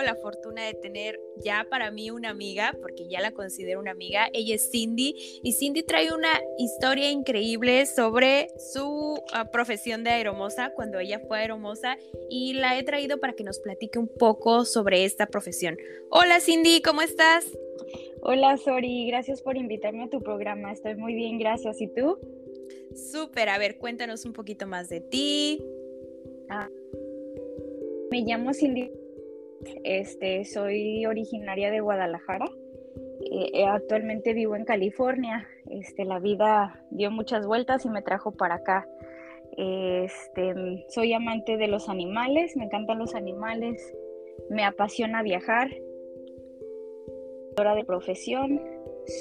Tengo la fortuna de tener ya para mí una amiga, porque ya la considero una amiga. Ella es Cindy y Cindy trae una historia increíble sobre su ah, profesión de aeromoza cuando ella fue aeromoza y la he traído para que nos platique un poco sobre esta profesión. Hola Cindy, ¿cómo estás? Hola Sori, gracias por invitarme a tu programa. Estoy muy bien, gracias. ¿Y tú? Súper, a ver, cuéntanos un poquito más de ti. Ah, me llamo Cindy este, soy originaria de Guadalajara. Eh, actualmente vivo en California. Este, la vida dio muchas vueltas y me trajo para acá. Este, soy amante de los animales, me encantan los animales, me apasiona viajar. de profesión,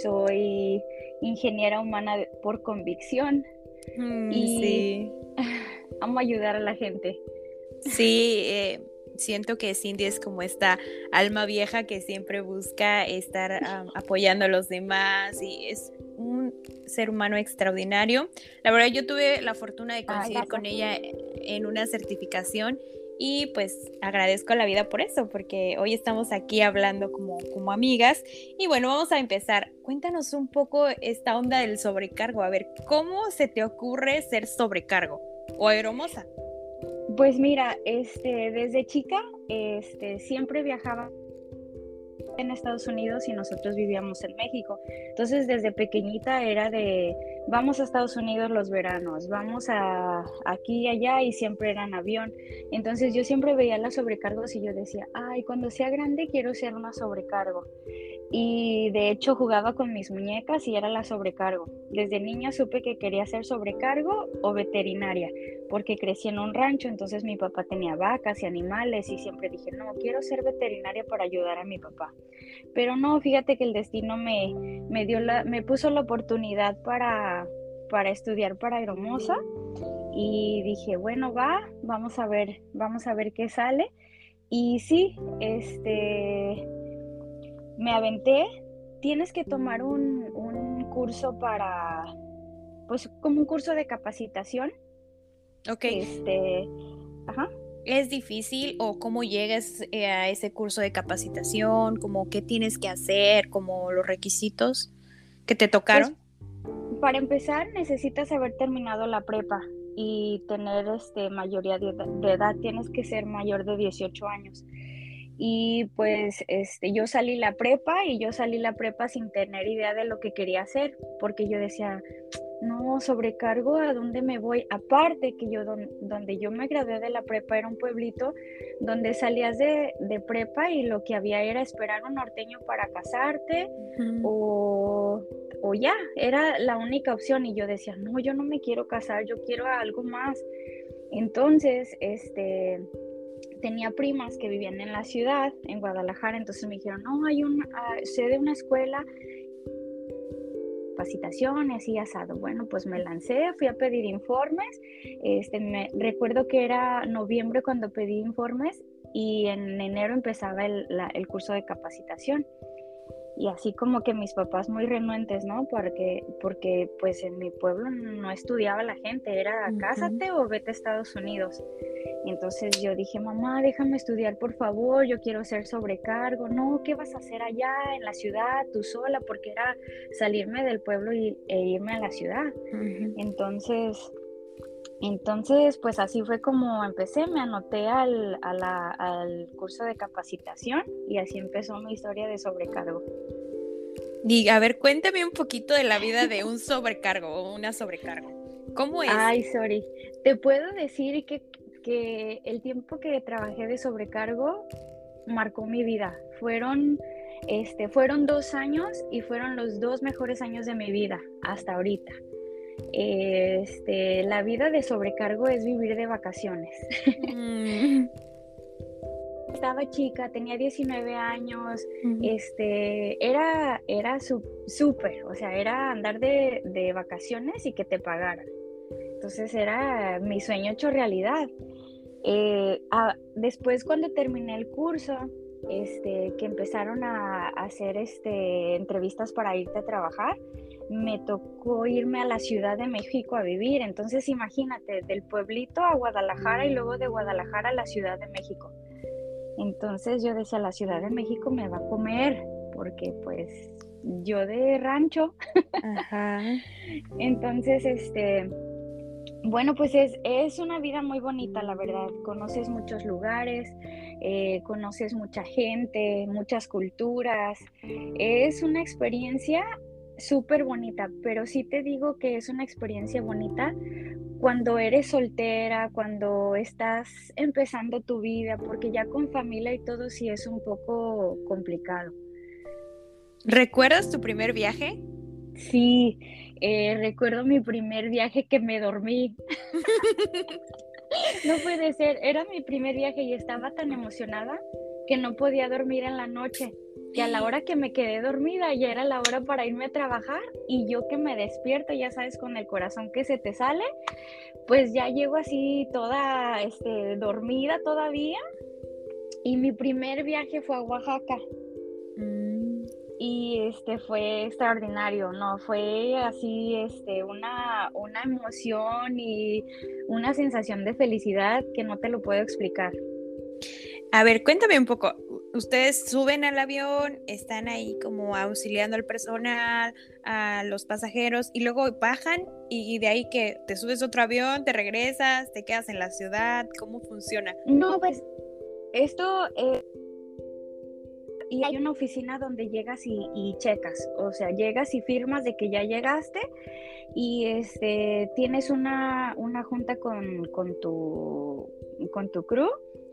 soy ingeniera humana por convicción mm, y amo ayudar a la gente. Sí, eh, siento que Cindy es como esta alma vieja que siempre busca estar apoyando a los demás y es un ser humano extraordinario. La verdad, yo tuve la fortuna de coincidir con ella en una certificación y pues agradezco a la vida por eso, porque hoy estamos aquí hablando como, como amigas. Y bueno, vamos a empezar. Cuéntanos un poco esta onda del sobrecargo. A ver, ¿cómo se te ocurre ser sobrecargo o aeromosa? Pues mira, este, desde chica, este, siempre viajaba en Estados Unidos y nosotros vivíamos en México. Entonces, desde pequeñita era de, vamos a Estados Unidos los veranos, vamos a aquí y allá y siempre era avión. Entonces, yo siempre veía las sobrecargos y yo decía, ay, cuando sea grande quiero ser una sobrecargo y de hecho jugaba con mis muñecas y era la sobrecargo. Desde niña supe que quería ser sobrecargo o veterinaria, porque crecí en un rancho, entonces mi papá tenía vacas y animales y siempre dije, no, quiero ser veterinaria para ayudar a mi papá. Pero no, fíjate que el destino me, me, dio la, me puso la oportunidad para, para estudiar para aeromosa y dije, bueno, va, vamos a ver, vamos a ver qué sale. Y sí, este me aventé, tienes que tomar un, curso para, pues como un curso de capacitación. Ok. Este, ajá. ¿Es difícil o cómo llegas eh, a ese curso de capacitación? ¿Cómo qué tienes que hacer? ¿Como los requisitos que te tocaron? Pues, para empezar, necesitas haber terminado la prepa y tener este, mayoría de, de edad. Tienes que ser mayor de 18 años. Y pues este, yo salí la prepa y yo salí la prepa sin tener idea de lo que quería hacer, porque yo decía, no, sobrecargo, ¿a dónde me voy? Aparte que yo, donde yo me gradué de la prepa era un pueblito donde salías de, prepa y lo que había era esperar un norteño para casarte o, o ya, era la única opción y yo decía, no, yo no me quiero casar, yo quiero algo más. Entonces, este tenía primas que vivían en la ciudad, en Guadalajara, entonces me dijeron, no, hay sé de una escuela, capacitaciones y asado. Bueno, pues me lancé, fui a pedir informes, este, me, recuerdo que era noviembre cuando pedí informes y en enero empezaba el, el curso de capacitación y así como que mis papás muy renuentes, ¿no? Porque, porque pues en mi pueblo no estudiaba la gente, era cásate o vete a Estados Unidos. Entonces yo dije, mamá, déjame estudiar por favor, yo quiero ser sobrecargo. No, ¿qué vas a hacer allá en la ciudad tú sola? Porque era salirme del pueblo y, e irme a la ciudad. Entonces entonces, pues así fue como empecé, me anoté al, al curso de capacitación y así empezó mi historia de sobrecargo. Y a ver, cuéntame un poquito de la vida de un sobrecargo o una sobrecargo. ¿Cómo es? Ay, sorry. Te puedo decir que, que el tiempo que trabajé de sobrecargo marcó mi vida. Fueron, este, fueron dos años y fueron los dos mejores años de mi vida hasta ahorita. Este, la vida de sobrecargo es vivir de vacaciones. Mm. estaba chica, tenía 19 años, este, era, era súper, o sea, era andar de, de, vacaciones y que te pagaran. Entonces era mi sueño hecho realidad. Eh, después cuando terminé el curso, este, que empezaron a, hacer este, entrevistas para irte a trabajar, me tocó irme a la Ciudad de México a vivir. Entonces imagínate, del pueblito a Guadalajara y luego de Guadalajara a la Ciudad de México. Entonces yo decía, la Ciudad de México me va a comer, porque pues yo de rancho. Entonces, este, bueno, pues es, es, una vida muy bonita, la verdad. Conoces muchos lugares, eh, conoces mucha gente, muchas culturas. Es una experiencia súper bonita, pero sí te digo que es una experiencia bonita cuando eres soltera, cuando estás empezando tu vida, porque ya con familia y todo sí es un poco complicado. ¿Recuerdas tu primer viaje? Sí, eh, recuerdo mi primer viaje que me dormí. no puede ser, era mi primer viaje y estaba tan emocionada que no podía dormir en la noche que a la hora que me quedé dormida ya era la hora para irme a trabajar y yo que me despierto, ya sabes, con el corazón que se te sale, pues ya llego así toda este, dormida todavía. Y mi primer viaje fue a Oaxaca. Mm. Y este fue extraordinario, ¿no? Fue así este, una, una emoción y una sensación de felicidad que no te lo puedo explicar. A ver, cuéntame un poco, ustedes suben al avión, están ahí como auxiliando al personal, a los pasajeros y luego bajan y, de ahí que te subes otro avión, te regresas, te quedas en la ciudad, ¿cómo funciona? No, pues esto... Eh, y hay una oficina donde llegas y, checas, o sea, llegas y firmas de que ya llegaste y este tienes una, una junta con, con, tu, con tu crew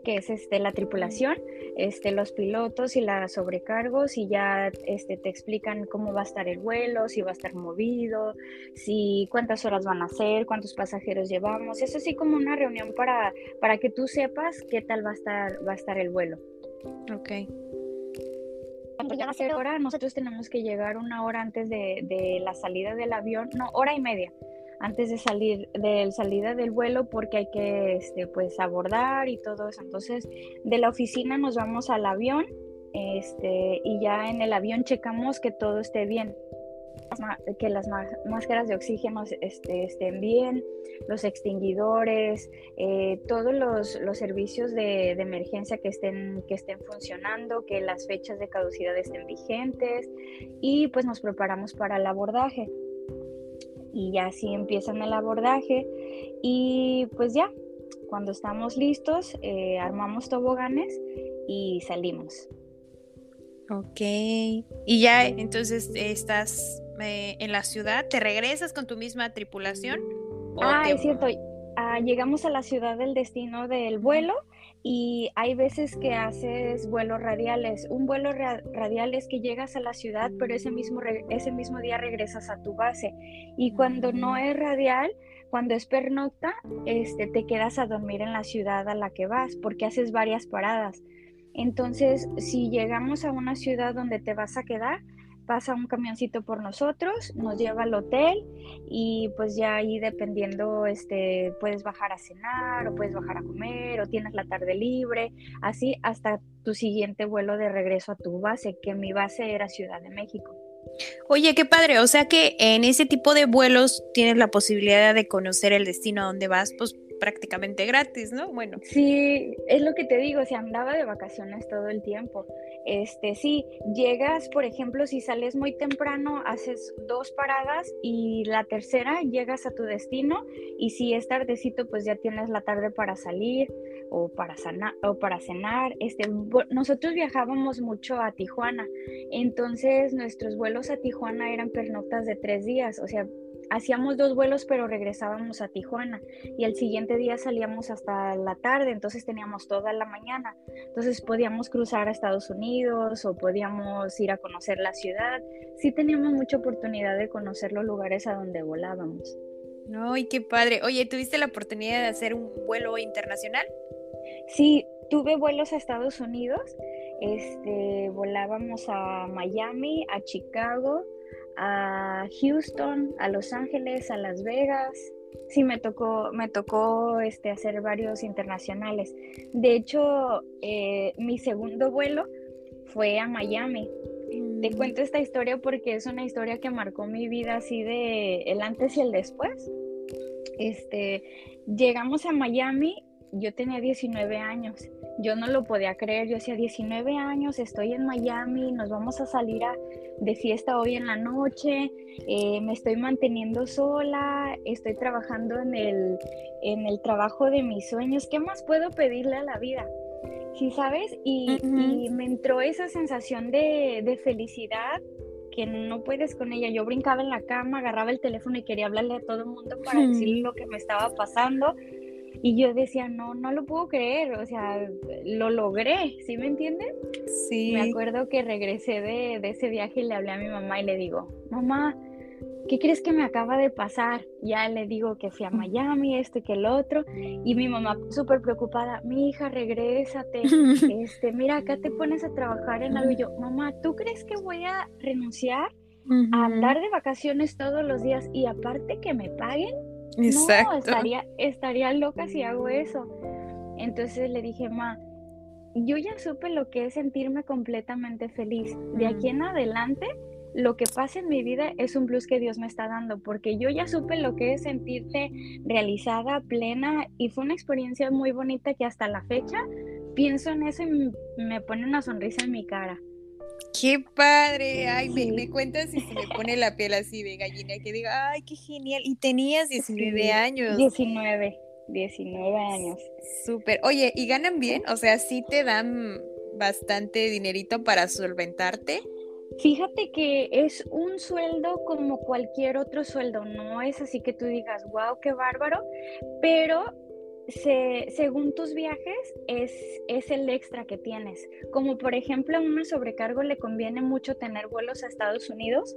que es este, la tripulación, este, los pilotos y las sobrecargos y ya este, te explican cómo va a estar el vuelo, si va a estar movido, si cuántas horas van a ser, cuántos pasajeros llevamos. Es así como una reunión para, para que tú sepas qué tal va a estar, va a estar el vuelo. Ok. Cuando ya va a ser hora, nosotros tenemos que llegar una hora antes de, de la salida del avión, no, hora y media antes de salir de salida del vuelo porque hay que este, pues abordar y todo eso. Entonces, de la oficina nos vamos al avión este, y ya en el avión checamos que todo esté bien, que las máscaras de oxígeno este, estén bien, los extinguidores, eh, todos los, los servicios de, de, emergencia que estén, que estén funcionando, que las fechas de caducidad estén vigentes y pues nos preparamos para el abordaje y ya así empiezan el abordaje y pues ya, cuando estamos listos, eh, armamos toboganes y salimos. Ok, y ya entonces estás eh, en la ciudad, ¿te regresas con tu misma tripulación? Ah, es cierto, ah, llegamos a la ciudad del destino del vuelo y hay veces que haces vuelos radiales. Un vuelo radial es que llegas a la ciudad, pero ese mismo, ese mismo día regresas a tu base. Y cuando no es radial, cuando es pernocta, este, te quedas a dormir en la ciudad a la que vas, porque haces varias paradas. Entonces, si llegamos a una ciudad donde te vas a quedar, pasa un camioncito por nosotros, nos lleva al hotel y pues ya ahí dependiendo, este, puedes bajar a cenar o puedes bajar a comer o tienes la tarde libre, así hasta tu siguiente vuelo de regreso a tu base, que mi base era Ciudad de México. Oye, qué padre, o sea que en ese tipo de vuelos tienes la posibilidad de conocer el destino a donde vas, pues prácticamente gratis, ¿no? Bueno. Sí, es lo que te digo, se andaba de vacaciones todo el tiempo. Este, sí, llegas, por ejemplo, si sales muy temprano, haces dos paradas y la tercera llegas a tu destino y si es tardecito, pues ya tienes la tarde para salir o para, o para cenar. Este, nosotros viajábamos mucho a Tijuana, entonces nuestros vuelos a Tijuana eran pernoctas de tres días, o sea, hacíamos dos vuelos pero regresábamos a Tijuana y el siguiente día salíamos hasta la tarde, entonces teníamos toda la mañana. Entonces podíamos cruzar a Estados Unidos o podíamos ir a conocer la ciudad. Sí teníamos mucha oportunidad de conocer los lugares a donde volábamos. ¡Ay, qué padre! Oye, ¿tuviste la oportunidad de hacer un vuelo internacional? Sí, tuve vuelos a Estados Unidos, este, volábamos a Miami, a Chicago, a Houston, a Los Ángeles, a Las Vegas. Sí, me tocó, me tocó este, hacer varios internacionales. De hecho, eh, mi segundo vuelo fue a Miami. Te mm. cuento esta historia porque es una historia que marcó mi vida así de el antes y el después. Este, llegamos a Miami, yo tenía 19 años yo no lo podía creer, yo decía 19 años, estoy en Miami, nos vamos a salir a, de fiesta hoy en la noche, eh, me estoy manteniendo sola, estoy trabajando en el, en el trabajo de mis sueños, ¿qué más puedo pedirle a la vida? ¿Sí sabes? Y, me entró esa sensación de, de felicidad que no puedes con ella. Yo brincaba en la cama, agarraba el teléfono y quería hablarle a todo el mundo para decirle lo que me estaba pasando. Y yo decía, no, no lo puedo creer, o sea, lo logré, ¿sí me entienden? Sí. Me acuerdo que regresé de, ese viaje y le hablé a mi mamá y le digo, mamá, ¿qué crees que me acaba de pasar? Ya le digo que fui a Miami, esto y que el otro, y mi mamá súper preocupada, mi hija, regrésate, este, mira, acá te pones a trabajar en algo. Y yo, mamá, ¿tú crees que voy a renunciar a andar de vacaciones todos los días y aparte que me paguen? No, estaría, estaría loca si hago eso. Entonces le dije, ma, yo ya supe lo que es sentirme completamente feliz. De aquí en adelante, lo que pasa en mi vida es un plus que Dios me está dando, porque yo ya supe lo que es sentirte realizada, plena, y fue una experiencia muy bonita que hasta la fecha pienso en eso y me pone una sonrisa en mi cara. Qué padre, ay, me, cuentas y se me pone la piel así de gallina, que diga, ay, qué genial. Y tenías 19 años. 19, 19 años. Súper. Oye, ¿y ganan bien? O sea, ¿sí te dan bastante dinerito para solventarte? Fíjate que es un sueldo como cualquier otro sueldo, no es así que tú digas, wow, qué bárbaro, pero según tus viajes es, es el extra que tienes. Como por ejemplo a un sobrecargo le conviene mucho tener vuelos a Estados Unidos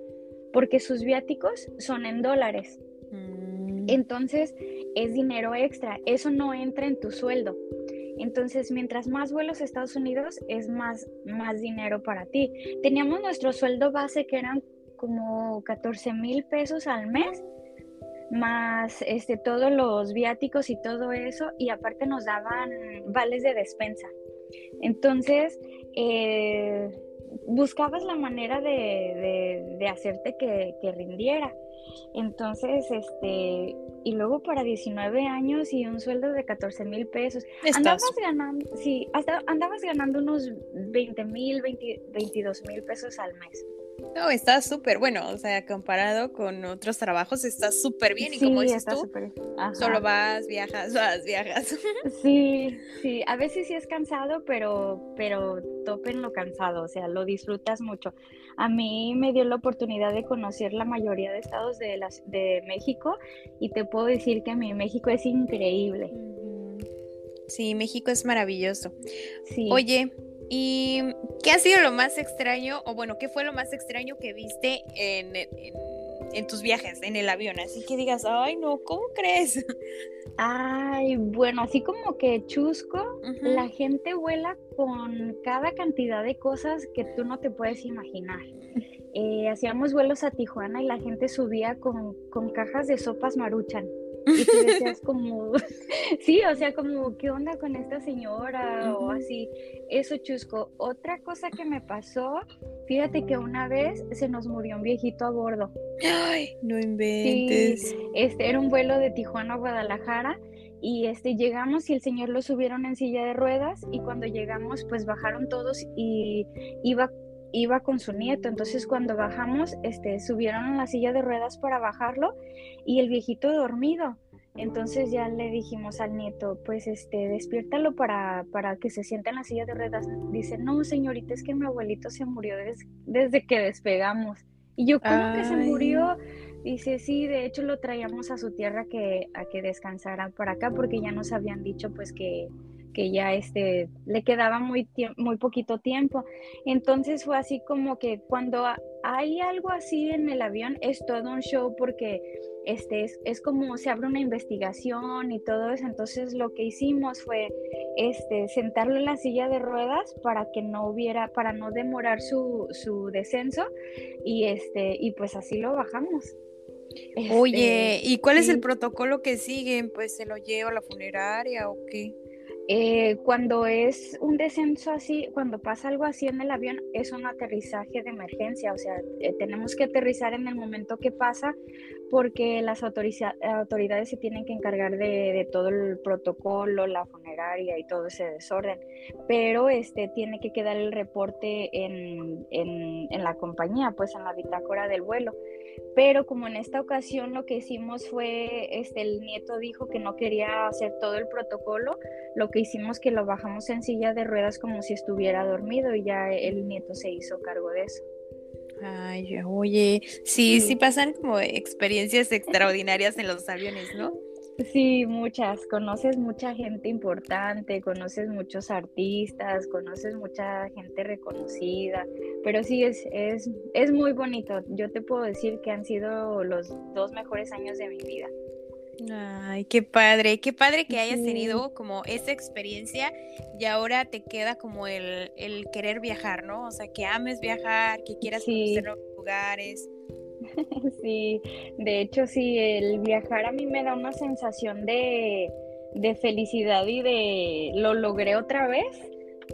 porque sus viáticos son en dólares. Mm. Entonces es dinero extra, eso no entra en tu sueldo. Entonces, mientras más vuelos a Estados Unidos, es más, más dinero para ti. Teníamos nuestro sueldo base que eran como 14 mil pesos al mes más este, todos los viáticos y todo eso, y aparte nos daban vales de despensa. Entonces, eh, buscabas la manera de, hacerte que, rindiera. Entonces, este, y luego para 19 años y un sueldo de 14 mil pesos, andabas ganando, sí, hasta andabas ganando unos 20 mil, 22 mil pesos al mes. No, está súper bueno, o sea, comparado con otros trabajos, está súper bien. y como dices tú, solo vas, viajas, vas, viajas. Sí, sí, a veces sí es cansado, pero, pero topen lo cansado, o sea, lo disfrutas mucho. A mí me dio la oportunidad de conocer la mayoría de estados de, las, de México y te puedo decir que mi México es increíble. Sí, México es maravilloso. Sí. Oye, ¿Y qué ha sido lo más extraño, o bueno, qué fue lo más extraño que viste en, en, tus viajes, en el avión? Así que digas, ay, no, ¿cómo crees? Ay, bueno, así como que chusco, la gente vuela con cada cantidad de cosas que tú no te puedes imaginar. Eh, hacíamos vuelos a Tijuana y la gente subía con, con cajas de sopas maruchan. Y tú decías como, sí, o sea, como, ¿qué onda con esta señora? O así, eso chusco. Otra cosa que me pasó, fíjate que una vez se nos murió un viejito a bordo. Ay, no inventes. este era un vuelo de Tijuana a Guadalajara y este llegamos y el señor lo subieron en silla de ruedas y cuando llegamos pues bajaron todos y iba iba con su nieto. Entonces cuando bajamos, este, subieron a la silla de ruedas para bajarlo y el viejito dormido. Entonces ya le dijimos al nieto, pues este, despiértalo para, para que se sienta en la silla de ruedas. Dice, no, señorita, es que mi abuelito se murió desde que despegamos. Y yo, ¿cómo que se murió? Dice, sí, de hecho lo traíamos a su tierra que, a que descansara por acá porque ya nos habían dicho pues que, que ya este, le quedaba muy, muy poquito tiempo. Entonces fue así como que cuando hay algo así en el avión, es todo un show porque este, es, como se abre una investigación y todo eso. Entonces lo que hicimos fue este, sentarlo en la silla de ruedas para que no hubiera, para no demorar su, su descenso y, este, y pues así lo bajamos. Oye, este, ¿y cuál es el protocolo que siguen? Pues se lo lleva a la funeraria o qué? Eh, cuando es un descenso así, cuando pasa algo así en el avión, es un aterrizaje de emergencia, o sea, eh, tenemos que aterrizar en el momento que pasa porque las autoridades se tienen que encargar de, todo el protocolo, la funeraria y todo ese desorden, pero este tiene que quedar el reporte en, en, en la compañía, pues en la bitácora del vuelo pero como en esta ocasión lo que hicimos fue, este, el nieto dijo que no quería hacer todo el protocolo, lo que hicimos que lo bajamos en silla de ruedas como si estuviera dormido y ya el nieto se hizo cargo de eso. Ay, oye, sí, sí pasan como experiencias extraordinarias en los aviones, ¿no? Sí, muchas. Conoces mucha gente importante, conoces muchos artistas, conoces mucha gente reconocida, pero sí es, es, es muy bonito. Yo te puedo decir que han sido los dos mejores años de mi vida. Ay, qué padre, qué padre que hayas tenido como esa experiencia y ahora te queda como el, el querer viajar, ¿no? O sea, que ames viajar, que quieras conocer lugares. Sí, de hecho sí, el viajar a mí me da una sensación de, felicidad y de lo logré otra vez,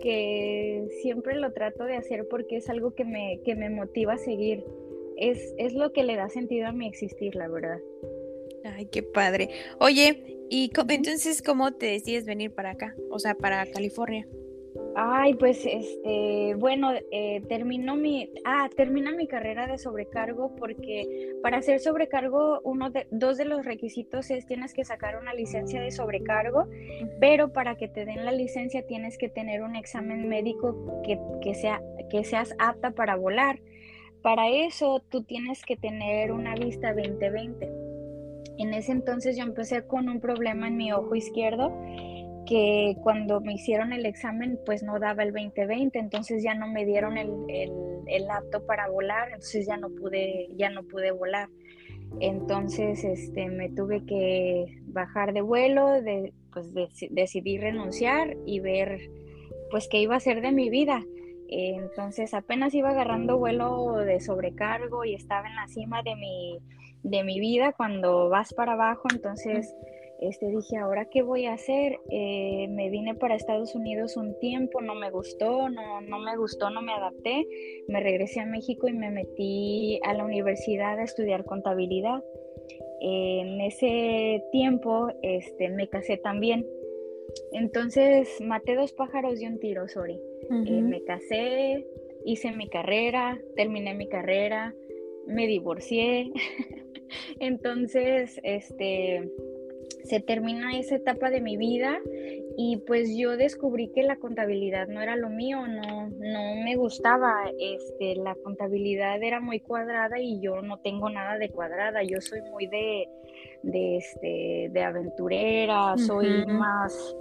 que siempre lo trato de hacer porque es algo que me, que me motiva a seguir. Es, es lo que le da sentido a mi existir, la verdad. Ay, qué padre. Oye, ¿y entonces cómo te decides venir para acá? O sea, para California. Ay, pues este, bueno, eh, terminó mi, ah, termina mi carrera de sobrecargo porque para hacer sobrecargo, uno de, dos de los requisitos es tienes que sacar una licencia de sobrecargo, pero para que te den la licencia tienes que tener un examen médico que, que, sea, que seas apta para volar. Para eso tú tienes que tener una vista 2020. En ese entonces yo empecé con un problema en mi ojo izquierdo que cuando me hicieron el examen pues no daba el 2020, entonces ya no me dieron el, el, apto para volar, entonces ya no pude, ya no pude volar. Entonces este, me tuve que bajar de vuelo, de, pues decidí renunciar y ver pues qué iba a hacer de mi vida. Entonces apenas iba agarrando vuelo de sobrecargo y estaba en la cima de mi, de mi vida cuando vas para abajo, entonces este, dije, ¿ahora qué voy a hacer? Eh, me vine para Estados Unidos un tiempo, no me gustó, no, no me gustó, no me adapté. Me regresé a México y me metí a la universidad a estudiar contabilidad. en ese tiempo este, me casé también. Entonces maté dos pájaros de un tiro, sorry. Eh, me casé, hice mi carrera, terminé mi carrera, me divorcié. Entonces, este, se termina esa etapa de mi vida y pues yo descubrí que la contabilidad no era lo mío, no, no me gustaba, este, la contabilidad era muy cuadrada y yo no tengo nada de cuadrada, yo soy muy de, de, este, de aventurera, soy más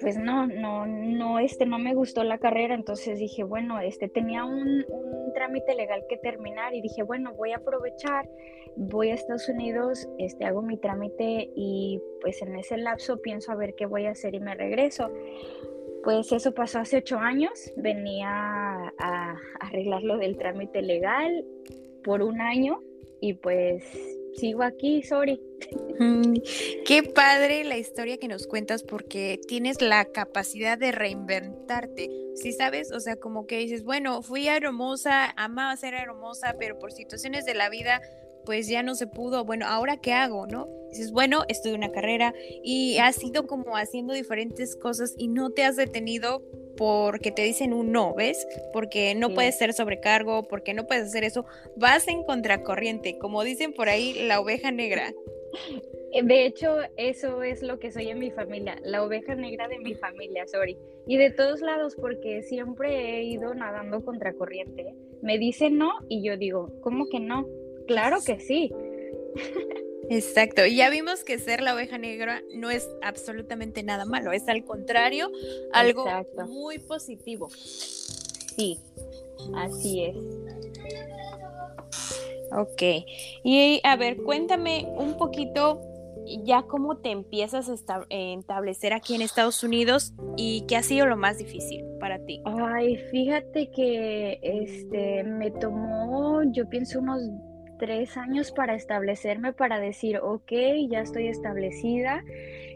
pues no, no, no, este, no me gustó la carrera, entonces dije, bueno, este, tenía un, un, trámite legal que terminar y dije, bueno, voy a aprovechar, voy a Estados Unidos, este, hago mi trámite y pues en ese lapso pienso a ver qué voy a hacer y me regreso. Pues eso pasó hace ocho años, venía a arreglar lo del trámite legal por un año y pues sigo aquí, sorry. Mm, qué padre la historia que nos cuentas porque tienes la capacidad de reinventarte. Si sabes, o sea, como que dices, bueno, fui hermosa, amaba ser hermosa, pero por situaciones de la vida pues ya no se pudo, bueno, ahora qué hago, ¿no? Dices, bueno, estudio una carrera y has ido como haciendo diferentes cosas y no te has detenido porque te dicen un no, ¿ves? Porque no puedes ser sobrecargo, porque no puedes hacer eso. Vas en contracorriente, como dicen por ahí, la oveja negra. Eh, de hecho, eso es lo que soy en mi familia, la oveja negra de mi familia, sorry. Y de todos lados, porque siempre he ido nadando contracorriente. Me dicen no y yo digo, ¿cómo que no? Claro que sí. Exacto, y ya vimos que ser la oveja negra no es absolutamente nada malo, es al contrario algo muy positivo. Sí, así es. Ok. Y a ver, cuéntame un poquito ya cómo te empiezas a establecer aquí en Estados Unidos y qué ha sido lo más difícil para ti. Ay, fíjate que este me tomó, yo pienso unos tres años para establecerme, para decir, ok, ya estoy establecida.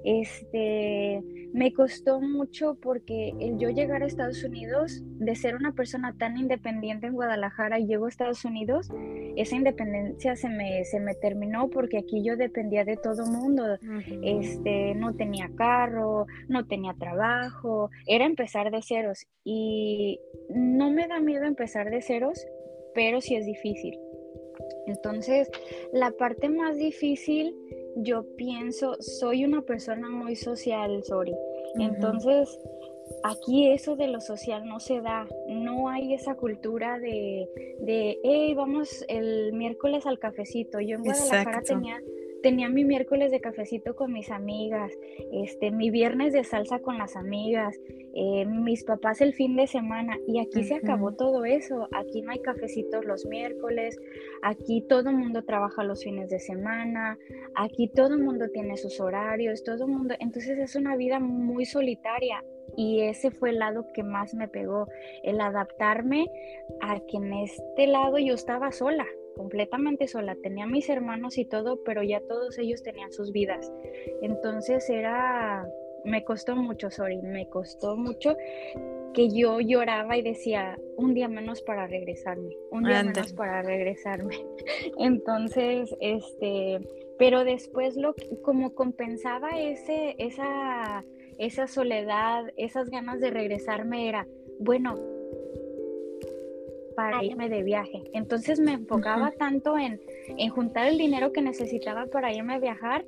Este, me costó mucho porque el yo llegar a Estados Unidos, de ser una persona tan independiente en Guadalajara, y llego a Estados Unidos, esa independencia se me, se me terminó porque aquí yo dependía de todo mundo. este, no tenía carro, no tenía trabajo, era empezar de ceros. Y no me da miedo empezar de ceros, pero sí es difícil. Entonces, la parte más difícil, yo pienso, soy una persona muy social, sorry. Entonces, aquí eso de lo social no se da, no hay esa cultura de, de hey, vamos el miércoles al cafecito. Yo en Guadalajara tenía tenía mi miércoles de cafecito con mis amigas, este, mi viernes de salsa con las amigas, eh, mis papás el fin de semana y aquí se acabó todo eso. Aquí no hay cafecitos los miércoles, aquí todo el mundo trabaja los fines de semana, aquí todo el mundo tiene sus horarios, todo el mundo, entonces es una vida muy solitaria y ese fue el lado que más me pegó, el adaptarme a que en este lado yo estaba sola completamente sola. Tenía mis hermanos y todo, pero ya todos ellos tenían sus vidas. Entonces era, me costó mucho, sorry, me costó mucho que yo lloraba y decía, un día menos para regresarme, un día menos para regresarme. Entonces, este, pero después lo como compensaba ese, esa, esa soledad, esas ganas de regresarme era, bueno, para irme de viaje. Entonces me enfocaba tanto en, juntar el dinero que necesitaba para irme a viajar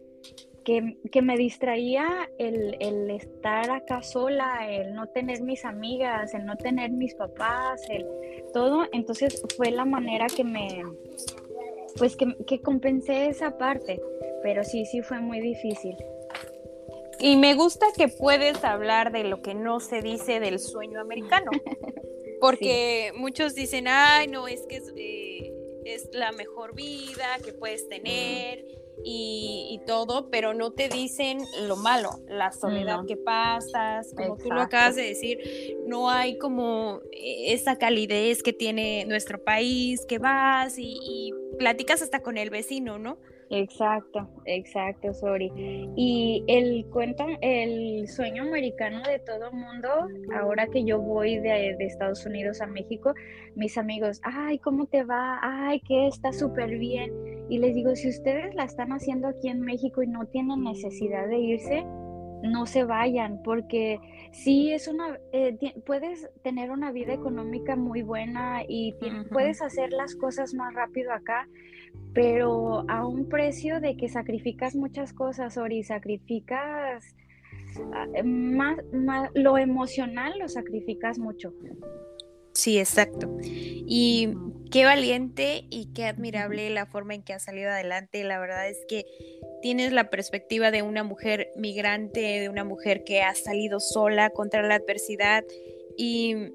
que, me distraía el, el, estar acá sola, el no tener mis amigas, el no tener mis papás, el todo. Entonces fue la manera que me, pues que, que compensé esa parte. Pero sí, sí fue muy difícil. Y me gusta que puedes hablar de lo que no se dice del sueño americano. Porque muchos dicen, ay, no, es que es, eh, la mejor vida que puedes tener y, todo, pero no te dicen lo malo, la soledad que pasas, como tú lo acabas de decir, no hay como eh, esa calidez que tiene nuestro país, que vas y, y platicas hasta con el vecino, ¿no? Exacto, exacto, sorry. Y el cuento, el sueño americano de todo mundo, ahora que yo voy de, Estados Unidos a México, mis amigos, ay, ¿cómo te va? Ay, que está súper bien. Y les digo, si ustedes la están haciendo aquí en México y no tienen necesidad de irse, no se vayan, porque sí es una, eh, puedes tener una vida económica muy buena y puedes hacer las cosas más rápido acá, pero a un precio de que sacrificas muchas cosas, Ori, sacrificas ah, más, lo emocional lo sacrificas mucho. Sí, exacto. Y qué valiente y qué admirable la forma en que has salido adelante. La verdad es que tienes la perspectiva de una mujer migrante, de una mujer que ha salido sola contra la adversidad y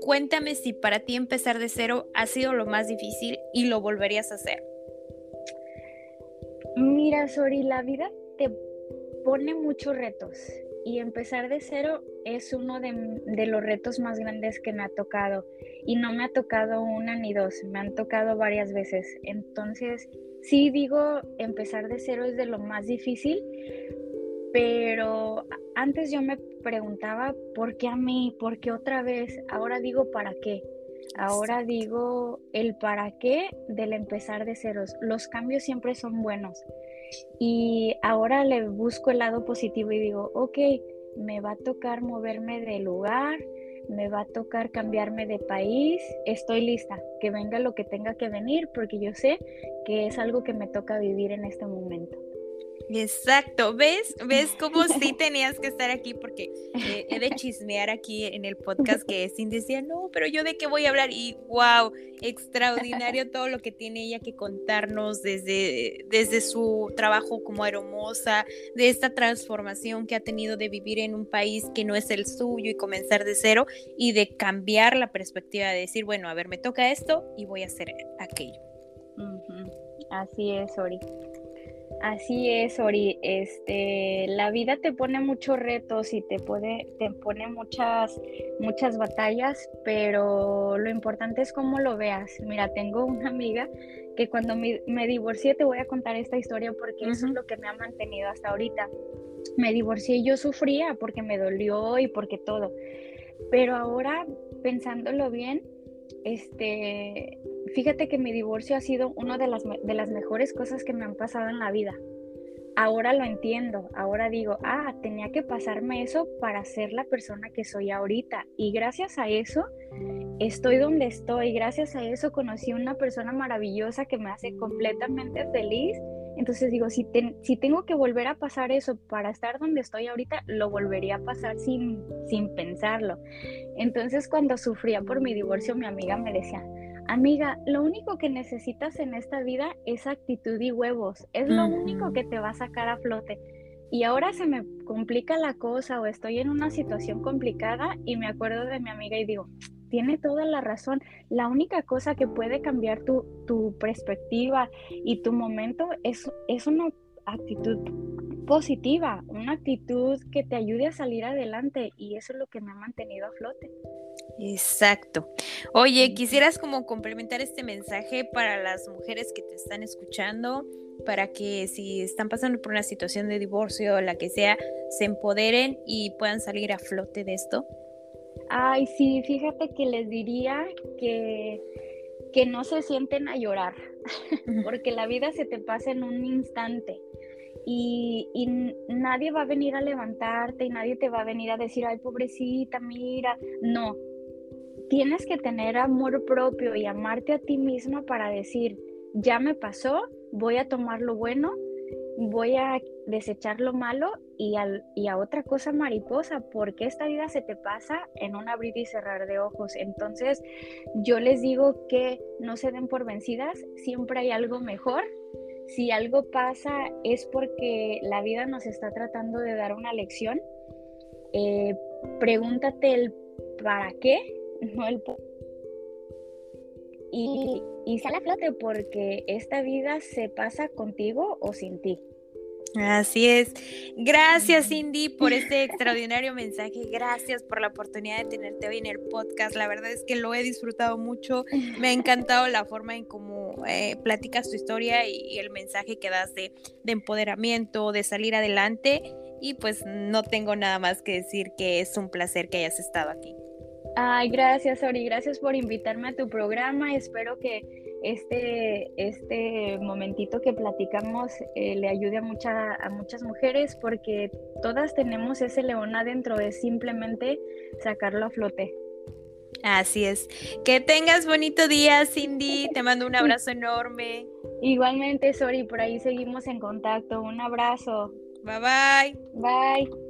Cuéntame si para ti empezar de cero ha sido lo más difícil y lo volverías a hacer. Mira, Sori, la vida te pone muchos retos y empezar de cero es uno de, los retos más grandes que me ha tocado. Y no me ha tocado una ni dos, me han tocado varias veces. Entonces, sí digo, empezar de cero es de lo más difícil, pero antes yo me preguntaba, ¿por qué a mí? ¿Por qué otra vez? Ahora digo, ¿para qué? Ahora digo el para qué del empezar de ceros. Los cambios siempre son buenos. Y ahora le busco el lado positivo y digo, ok, me va a tocar moverme de lugar, me va a tocar cambiarme de país, estoy lista, que venga lo que tenga que venir, porque yo sé que es algo que me toca vivir en este momento. Exacto, ¿ves? ¿Ves cómo sí tenías que estar aquí? Porque eh, he de chismear aquí en el podcast que Cindy decía, no, pero yo de qué voy a hablar y wow, extraordinario todo lo que tiene ella que contarnos desde, desde su trabajo como hermosa, de esta transformación que ha tenido de vivir en un país que no es el suyo y comenzar de cero y de cambiar la perspectiva de decir, bueno, a ver, me toca esto y voy a hacer aquello. Así es, Ori. Así es, Ori. Este, la vida te pone muchos retos y te puede, te pone muchas, muchas batallas, pero lo importante es cómo lo veas. Mira, tengo una amiga que cuando me, divorcié, te voy a contar esta historia porque eso es lo que me ha mantenido hasta ahorita. Me divorcié y yo sufría porque me dolió y porque todo. Pero ahora, pensándolo bien, este, fíjate que mi divorcio ha sido una de las, de las mejores cosas que me han pasado en la vida. Ahora lo entiendo, ahora digo, ah, tenía que pasarme eso para ser la persona que soy ahorita. Y gracias a eso estoy donde estoy, gracias a eso conocí una persona maravillosa que me hace completamente feliz. Entonces digo, si, si tengo que volver a pasar eso para estar donde estoy ahorita, lo volvería a pasar sin, sin pensarlo. Entonces cuando sufría por mi divorcio, mi amiga me decía, Amiga, lo único que necesitas en esta vida es actitud y huevos. Es lo único que te va a sacar a flote. Y ahora se me complica la cosa o estoy en una situación complicada y me acuerdo de mi amiga y digo, tiene toda la razón. La única cosa que puede cambiar tu, tu perspectiva y tu momento es, es una actitud positiva, una actitud que te ayude a salir adelante y eso es lo que me ha mantenido a flote. Exacto. Oye, quisieras como complementar este mensaje para las mujeres que te están escuchando, para que si están pasando por una situación de divorcio o la que sea, se empoderen y puedan salir a flote de esto. Ay, sí, fíjate que les diría que, que no se sienten a llorar, porque la vida se te pasa en un instante. Y, y, nadie va a venir a levantarte y nadie te va a venir a decir, ay, pobrecita, mira. No, tienes que tener amor propio y amarte a ti misma para decir, ya me pasó, voy a tomar lo bueno, voy a desechar lo malo y, a otra cosa mariposa, porque esta vida se te pasa en un abrir y cerrar de ojos. Entonces, yo les digo que no se den por vencidas, siempre hay algo mejor. Si algo pasa es porque la vida nos está tratando de dar una lección. Eh, pregúntate el para qué no el y, y sale a flote porque esta vida se pasa contigo o sin ti. Así es. Gracias, Cindy, por este extraordinario mensaje. Gracias por la oportunidad de tenerte hoy en el podcast. La verdad es que lo he disfrutado mucho. Me ha encantado la forma en cómo eh, platicas tu historia y, el mensaje que das de, de empoderamiento, de salir adelante. Y pues no tengo nada más que decir que es un placer que hayas estado aquí. Ay, gracias, Ori. Gracias por invitarme a tu programa. Espero que este, este momentito que platicamos eh, le ayude a, mucha, a muchas mujeres porque todas tenemos ese león adentro, es simplemente sacarlo a flote. Así es. Que tengas bonito día, Cindy. Te mando un abrazo enorme. Igualmente, Sori, por ahí seguimos en contacto. Un abrazo. Bye bye. Bye.